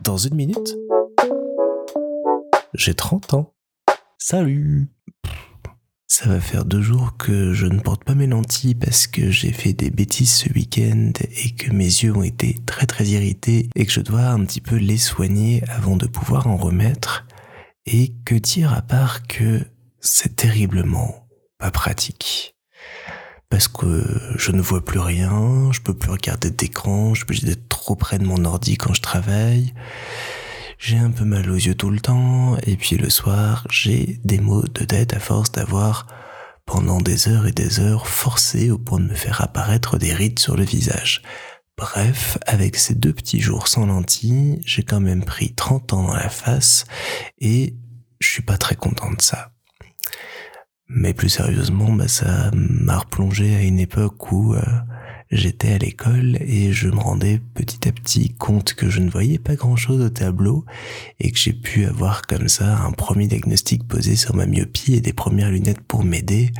Dans une minute, j'ai 30 ans. Salut Ça va faire deux jours que je ne porte pas mes lentilles parce que j'ai fait des bêtises ce week-end et que mes yeux ont été très très irrités et que je dois un petit peu les soigner avant de pouvoir en remettre. Et que dire à part que c'est terriblement pas pratique parce que je ne vois plus rien, je peux plus regarder d'écran, je peux être trop près de mon ordi quand je travaille. J'ai un peu mal aux yeux tout le temps, et puis le soir, j'ai des maux de tête à force d'avoir pendant des heures et des heures forcé au point de me faire apparaître des rides sur le visage. Bref, avec ces deux petits jours sans lentilles, j'ai quand même pris 30 ans dans la face et je suis pas très content de ça. Mais plus sérieusement, bah, ça m'a replongé à une époque où euh, j'étais à l'école et je me rendais petit à petit compte que je ne voyais pas grand-chose au tableau et que j'ai pu avoir comme ça un premier diagnostic posé sur ma myopie et des premières lunettes pour m'aider.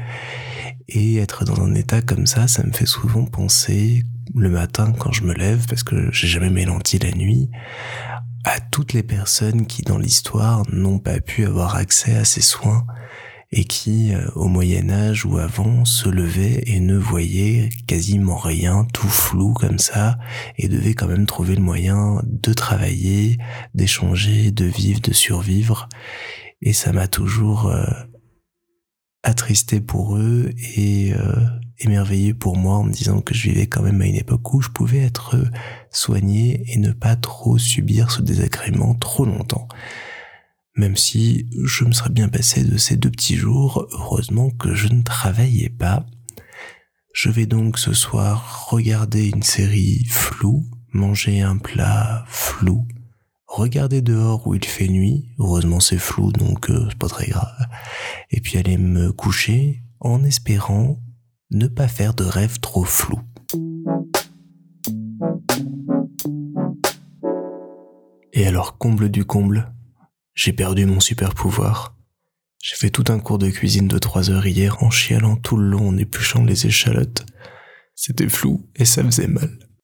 Et être dans un état comme ça, ça me fait souvent penser le matin quand je me lève, parce que j'ai jamais mes la nuit, à toutes les personnes qui dans l'histoire n'ont pas pu avoir accès à ces soins et qui, euh, au Moyen Âge ou avant, se levait et ne voyait quasiment rien, tout flou comme ça, et devait quand même trouver le moyen de travailler, d'échanger, de vivre, de survivre. Et ça m'a toujours euh, attristé pour eux et euh, émerveillé pour moi en me disant que je vivais quand même à une époque où je pouvais être soigné et ne pas trop subir ce désagrément trop longtemps même si je me serais bien passé de ces deux petits jours, heureusement que je ne travaillais pas. Je vais donc ce soir regarder une série floue, manger un plat flou, regarder dehors où il fait nuit, heureusement c'est flou donc euh, c'est pas très grave, et puis aller me coucher en espérant ne pas faire de rêves trop flous. Et alors comble du comble, j'ai perdu mon super pouvoir. J'ai fait tout un cours de cuisine de trois heures hier en chialant tout le long en épluchant les échalotes. C'était flou et ça faisait mal.